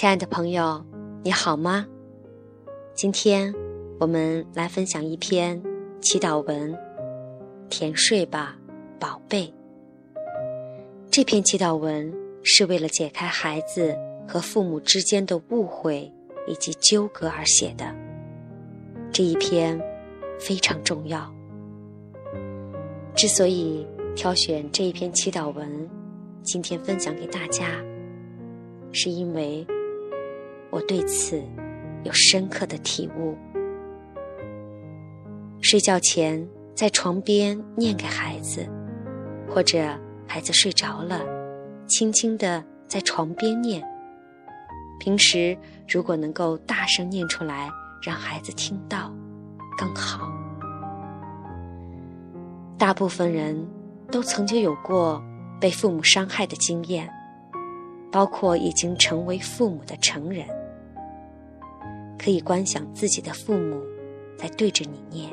亲爱的朋友，你好吗？今天我们来分享一篇祈祷文，《甜睡吧，宝贝》。这篇祈祷文是为了解开孩子和父母之间的误会以及纠葛而写的。这一篇非常重要。之所以挑选这一篇祈祷文，今天分享给大家，是因为我对此有深刻的体悟。睡觉前在床边念给孩子，或者孩子睡着了，轻轻的在床边念。平时如果能够大声念出来，让孩子听到，更好。大部分人都曾经有过被父母伤害的经验，包括已经成为父母的成人。可以观想自己的父母在对着你念。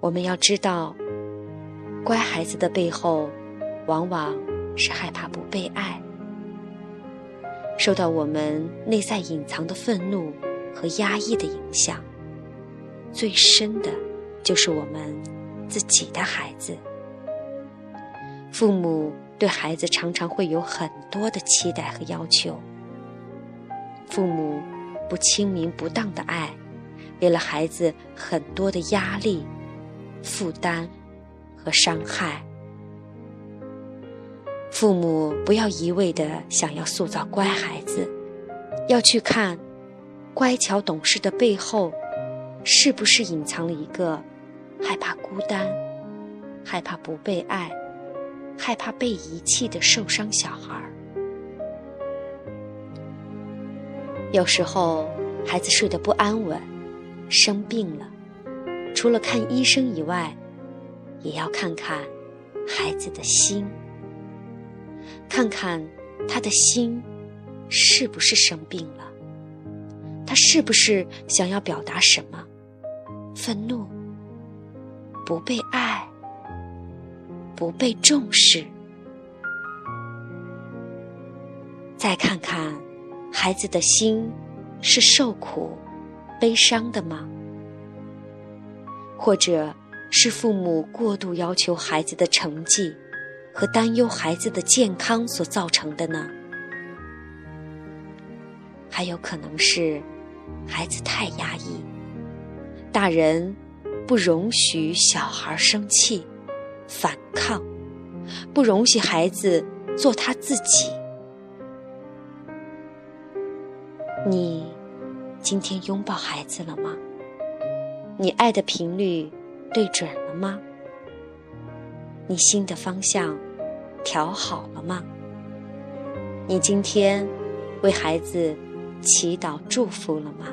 我们要知道，乖孩子的背后，往往是害怕不被爱，受到我们内在隐藏的愤怒和压抑的影响，最深的。就是我们自己的孩子，父母对孩子常常会有很多的期待和要求。父母不清明不当的爱，给了孩子很多的压力、负担和伤害。父母不要一味的想要塑造乖孩子，要去看乖巧懂事的背后，是不是隐藏了一个。害怕孤单，害怕不被爱，害怕被遗弃的受伤小孩儿。有时候孩子睡得不安稳，生病了，除了看医生以外，也要看看孩子的心，看看他的心是不是生病了，他是不是想要表达什么，愤怒。不被爱，不被重视。再看看，孩子的心是受苦、悲伤的吗？或者是父母过度要求孩子的成绩和担忧孩子的健康所造成的呢？还有可能是孩子太压抑，大人。不容许小孩生气、反抗，不容许孩子做他自己。你今天拥抱孩子了吗？你爱的频率对准了吗？你心的方向调好了吗？你今天为孩子祈祷祝福了吗？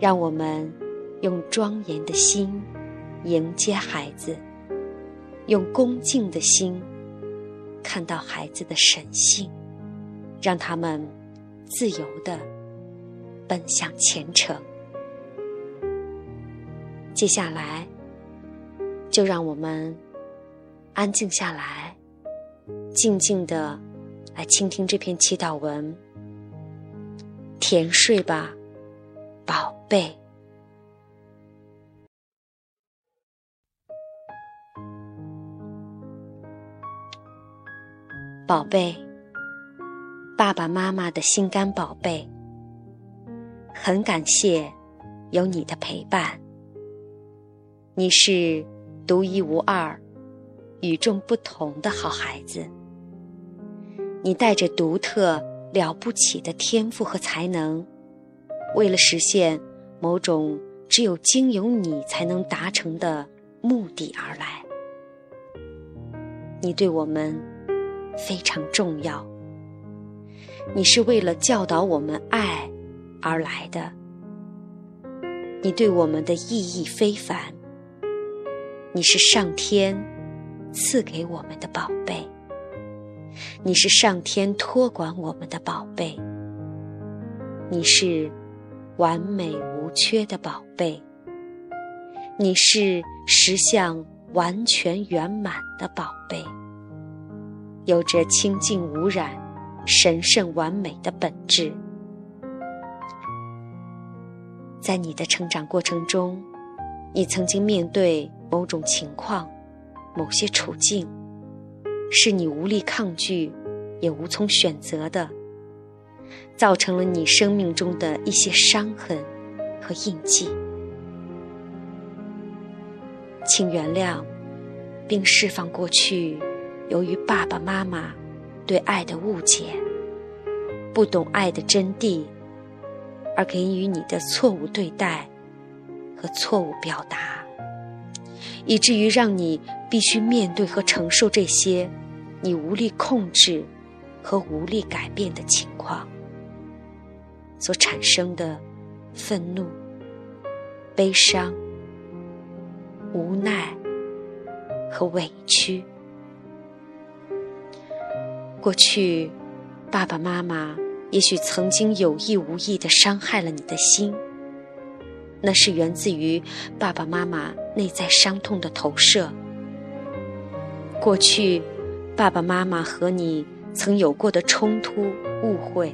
让我们。用庄严的心迎接孩子，用恭敬的心看到孩子的神性，让他们自由的奔向前程。接下来，就让我们安静下来，静静的来倾听这篇祈祷文。甜睡吧，宝贝。宝贝，爸爸妈妈的心肝宝贝，很感谢有你的陪伴。你是独一无二、与众不同的好孩子。你带着独特、了不起的天赋和才能，为了实现某种只有经由你才能达成的目的而来。你对我们。非常重要。你是为了教导我们爱而来的，你对我们的意义非凡。你是上天赐给我们的宝贝，你是上天托管我们的宝贝，你是完美无缺的宝贝，你是实相完全圆满的宝贝。有着清净无染、神圣完美的本质。在你的成长过程中，你曾经面对某种情况、某些处境，是你无力抗拒，也无从选择的，造成了你生命中的一些伤痕和印记。请原谅，并释放过去由于爸爸妈妈对爱的误解、不懂爱的真谛。而给予你的错误对待和错误表达，以至于让你必须面对和承受这些你无力控制和无力改变的情况所产生的愤怒、悲伤、无奈和委屈。过去，爸爸妈妈。也许曾经有意无意的伤害了你的心，那是源自于爸爸妈妈内在伤痛的投射。过去，爸爸妈妈和你曾有过的冲突、误会，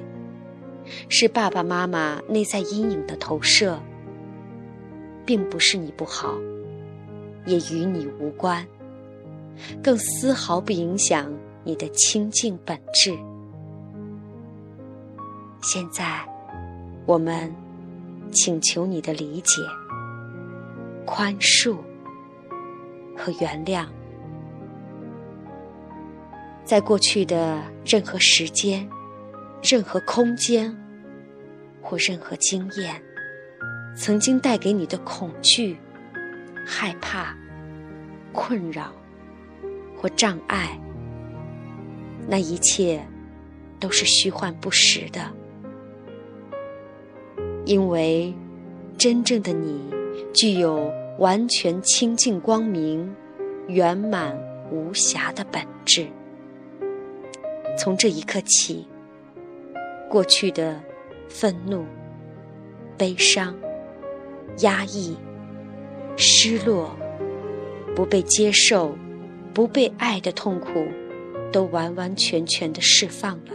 是爸爸妈妈内在阴影的投射，并不是你不好，也与你无关，更丝毫不影响你的清净本质。现在，我们请求你的理解、宽恕和原谅。在过去的任何时间、任何空间或任何经验，曾经带给你的恐惧、害怕、困扰或障碍，那一切都是虚幻不实的。因为，真正的你具有完全清净光明、圆满无瑕的本质。从这一刻起，过去的愤怒、悲伤、压抑、失落、不被接受、不被爱的痛苦，都完完全全的释放了，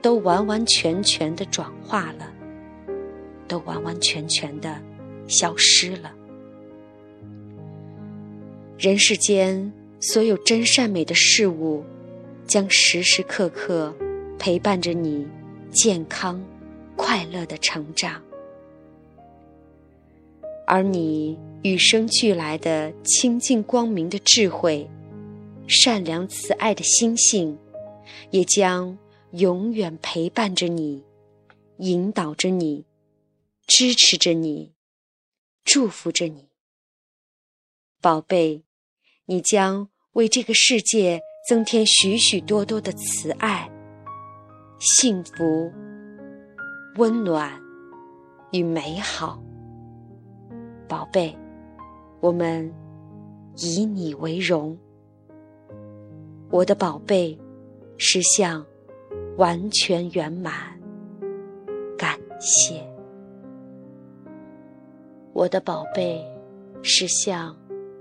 都完完全全的转化了。都完完全全的消失了。人世间所有真善美的事物，将时时刻刻陪伴着你健康、快乐的成长，而你与生俱来的清净光明的智慧、善良慈爱的心性，也将永远陪伴着你，引导着你。支持着你，祝福着你，宝贝，你将为这个世界增添许许多多的慈爱、幸福、温暖与美好。宝贝，我们以你为荣。我的宝贝，实相完全圆满，感谢。我的宝贝，实相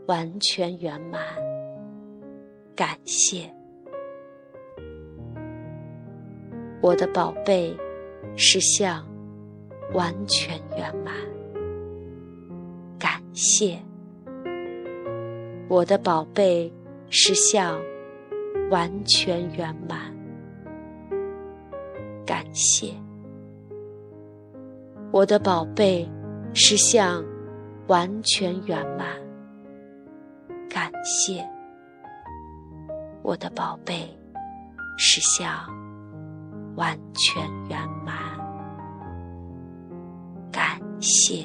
完全圆满，感谢。我的宝贝，实相完全圆满，感谢。我的宝贝，实相完全圆满，感谢。我的宝贝。实相完全圆满，感谢我的宝贝。实相完全圆满，感谢。